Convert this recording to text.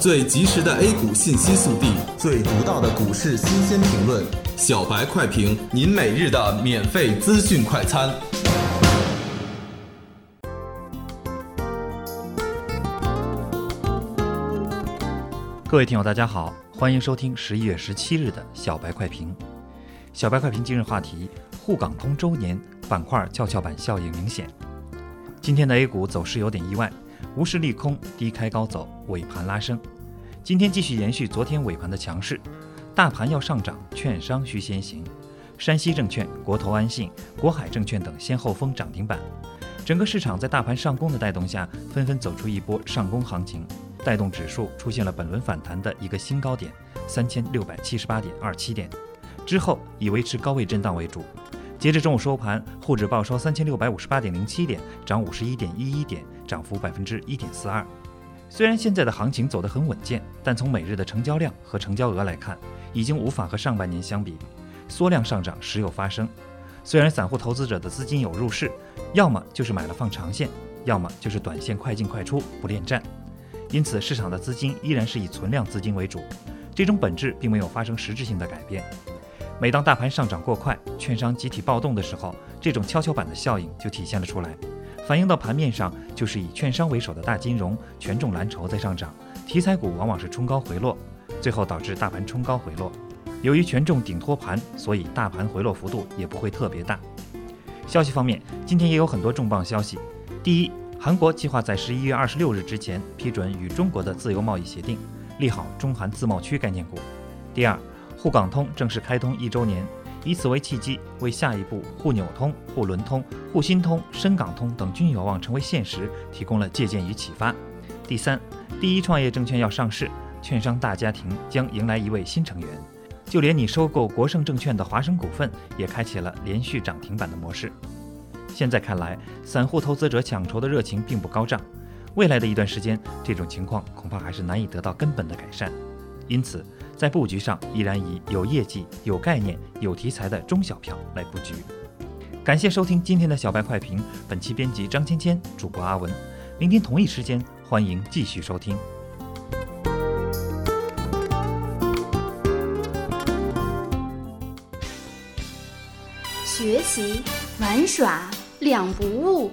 最及时的 A 股信息速递，最独到的股市新鲜评论，小白快评，您每日的免费资讯快餐。各位听友，大家好，欢迎收听十一月十七日的小白快评。小白快评今日话题：沪港通周年板块跷跷板效应明显。今天的 A 股走势有点意外，无视利空，低开高走，尾盘拉升。今天继续延续昨天尾盘的强势，大盘要上涨，券商需先行。山西证券、国投安信、国海证券等先后封涨停板，整个市场在大盘上攻的带动下，纷纷走出一波上攻行情。带动指数出现了本轮反弹的一个新高点，三千六百七十八点二七点，之后以维持高位震荡为主。截至中午收盘，沪指报收三千六百五十八点零七点，涨五十一点一一点，涨幅百分之一点四二。虽然现在的行情走得很稳健，但从每日的成交量和成交额来看，已经无法和上半年相比，缩量上涨时有发生。虽然散户投资者的资金有入市，要么就是买了放长线，要么就是短线快进快出，不恋战。因此，市场的资金依然是以存量资金为主，这种本质并没有发生实质性的改变。每当大盘上涨过快，券商集体暴动的时候，这种跷跷板的效应就体现了出来，反映到盘面上就是以券商为首的大金融、权重蓝筹在上涨，题材股往往是冲高回落，最后导致大盘冲高回落。由于权重顶托盘，所以大盘回落幅度也不会特别大。消息方面，今天也有很多重磅消息。第一。韩国计划在十一月二十六日之前批准与中国的自由贸易协定，利好中韩自贸区概念股。第二，沪港通正式开通一周年，以此为契机，为下一步沪纽通、沪伦通、沪新通、深港通等均有望成为现实提供了借鉴与启发。第三，第一创业证券要上市，券商大家庭将迎来一位新成员，就连你收购国盛证券的华生股份也开启了连续涨停板的模式。现在看来，散户投资者抢筹的热情并不高涨，未来的一段时间，这种情况恐怕还是难以得到根本的改善。因此，在布局上依然以有业绩、有概念、有题材的中小票来布局。感谢收听今天的小白快评，本期编辑张芊芊，主播阿文。明天同一时间，欢迎继续收听。学习玩耍。两不误，